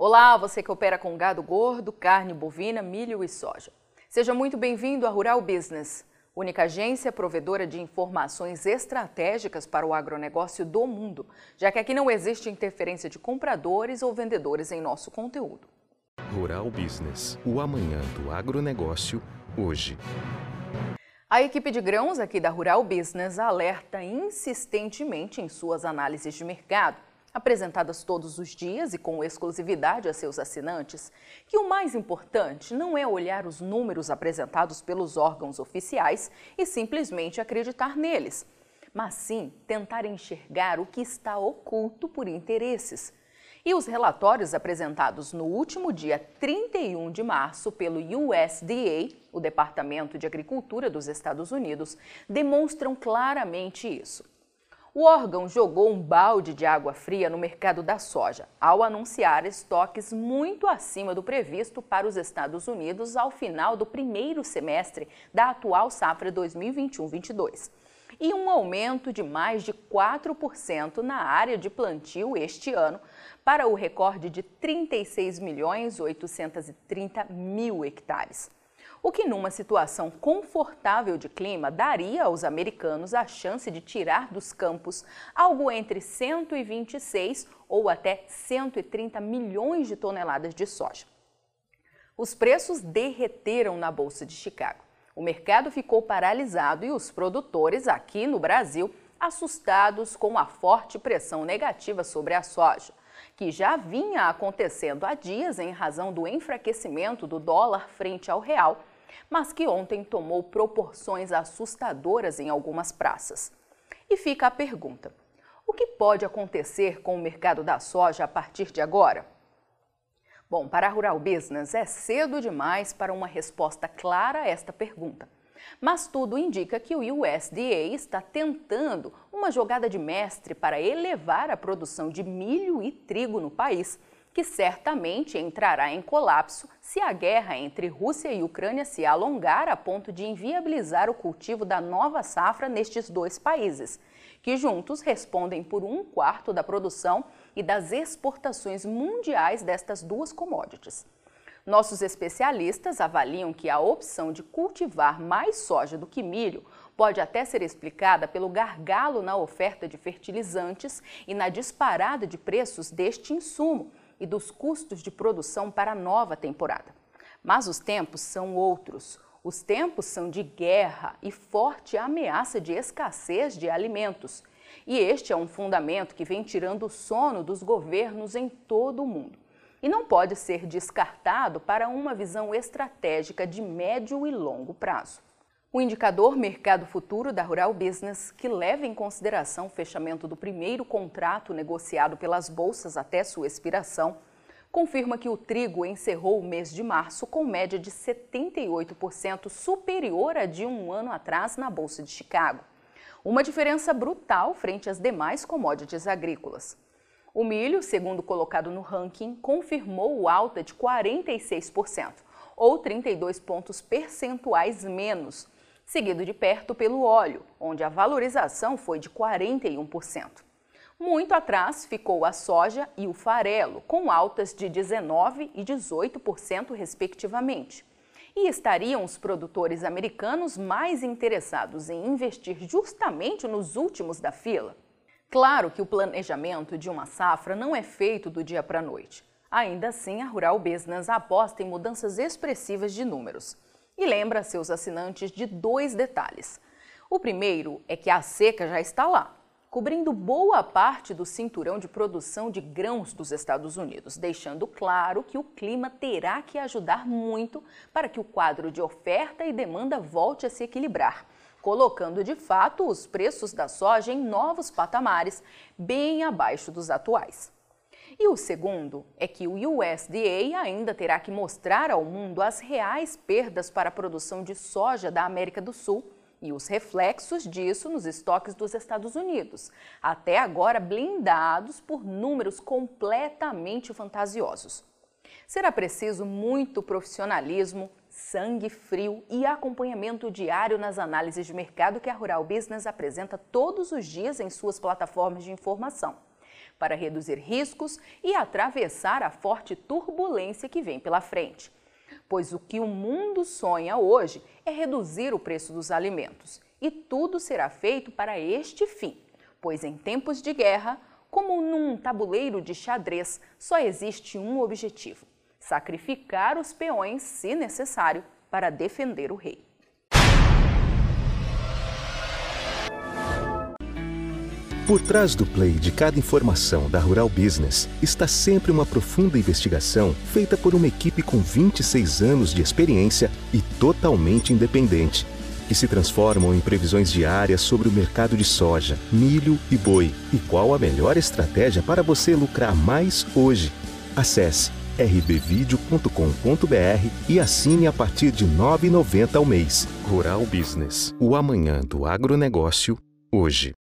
Olá, você que opera com gado gordo, carne bovina, milho e soja. Seja muito bem-vindo à Rural Business, única agência provedora de informações estratégicas para o agronegócio do mundo, já que aqui não existe interferência de compradores ou vendedores em nosso conteúdo. Rural Business, o amanhã do agronegócio, hoje. A equipe de grãos aqui da Rural Business alerta insistentemente em suas análises de mercado apresentadas todos os dias e com exclusividade a seus assinantes, que o mais importante não é olhar os números apresentados pelos órgãos oficiais e simplesmente acreditar neles, mas sim tentar enxergar o que está oculto por interesses. E os relatórios apresentados no último dia 31 de março pelo USDA, o Departamento de Agricultura dos Estados Unidos, demonstram claramente isso. O órgão jogou um balde de água fria no mercado da soja, ao anunciar estoques muito acima do previsto para os Estados Unidos ao final do primeiro semestre da atual safra 2021-22 e um aumento de mais de 4% na área de plantio este ano, para o recorde de 36 milhões 830 mil hectares o que numa situação confortável de clima daria aos americanos a chance de tirar dos campos algo entre 126 ou até 130 milhões de toneladas de soja. Os preços derreteram na Bolsa de Chicago. O mercado ficou paralisado e os produtores aqui no Brasil assustados com a forte pressão negativa sobre a soja, que já vinha acontecendo há dias em razão do enfraquecimento do dólar frente ao real mas que ontem tomou proporções assustadoras em algumas praças. E fica a pergunta: o que pode acontecer com o mercado da soja a partir de agora? Bom, para a Rural Business é cedo demais para uma resposta clara a esta pergunta. Mas tudo indica que o USDA está tentando uma jogada de mestre para elevar a produção de milho e trigo no país que certamente entrará em colapso se a guerra entre Rússia e Ucrânia se alongar a ponto de inviabilizar o cultivo da nova safra nestes dois países, que juntos respondem por um quarto da produção e das exportações mundiais destas duas commodities. Nossos especialistas avaliam que a opção de cultivar mais soja do que milho pode até ser explicada pelo gargalo na oferta de fertilizantes e na disparada de preços deste insumo, e dos custos de produção para a nova temporada. Mas os tempos são outros. Os tempos são de guerra e forte ameaça de escassez de alimentos. E este é um fundamento que vem tirando o sono dos governos em todo o mundo. E não pode ser descartado para uma visão estratégica de médio e longo prazo. O indicador Mercado Futuro da Rural Business, que leva em consideração o fechamento do primeiro contrato negociado pelas bolsas até sua expiração, confirma que o trigo encerrou o mês de março com média de 78% superior a de um ano atrás na Bolsa de Chicago. Uma diferença brutal frente às demais commodities agrícolas. O milho, segundo colocado no ranking, confirmou alta de 46%, ou 32 pontos percentuais menos seguido de perto pelo óleo, onde a valorização foi de 41%. Muito atrás ficou a soja e o farelo, com altas de 19% e 18%, respectivamente. E estariam os produtores americanos mais interessados em investir justamente nos últimos da fila? Claro que o planejamento de uma safra não é feito do dia para a noite. Ainda assim, a Rural Business aposta em mudanças expressivas de números e lembra seus assinantes de dois detalhes. O primeiro é que a seca já está lá, cobrindo boa parte do cinturão de produção de grãos dos Estados Unidos, deixando claro que o clima terá que ajudar muito para que o quadro de oferta e demanda volte a se equilibrar, colocando de fato os preços da soja em novos patamares, bem abaixo dos atuais. E o segundo é que o USDA ainda terá que mostrar ao mundo as reais perdas para a produção de soja da América do Sul e os reflexos disso nos estoques dos Estados Unidos, até agora blindados por números completamente fantasiosos. Será preciso muito profissionalismo, sangue frio e acompanhamento diário nas análises de mercado que a Rural Business apresenta todos os dias em suas plataformas de informação para reduzir riscos e atravessar a forte turbulência que vem pela frente. Pois o que o mundo sonha hoje é reduzir o preço dos alimentos, e tudo será feito para este fim. Pois em tempos de guerra, como num tabuleiro de xadrez, só existe um objetivo: sacrificar os peões, se necessário, para defender o rei. Por trás do play de cada informação da Rural Business está sempre uma profunda investigação feita por uma equipe com 26 anos de experiência e totalmente independente, que se transformam em previsões diárias sobre o mercado de soja, milho e boi e qual a melhor estratégia para você lucrar mais hoje. Acesse rbvideo.com.br e assine a partir de R$ 9,90 ao mês. Rural Business, o amanhã do agronegócio, hoje.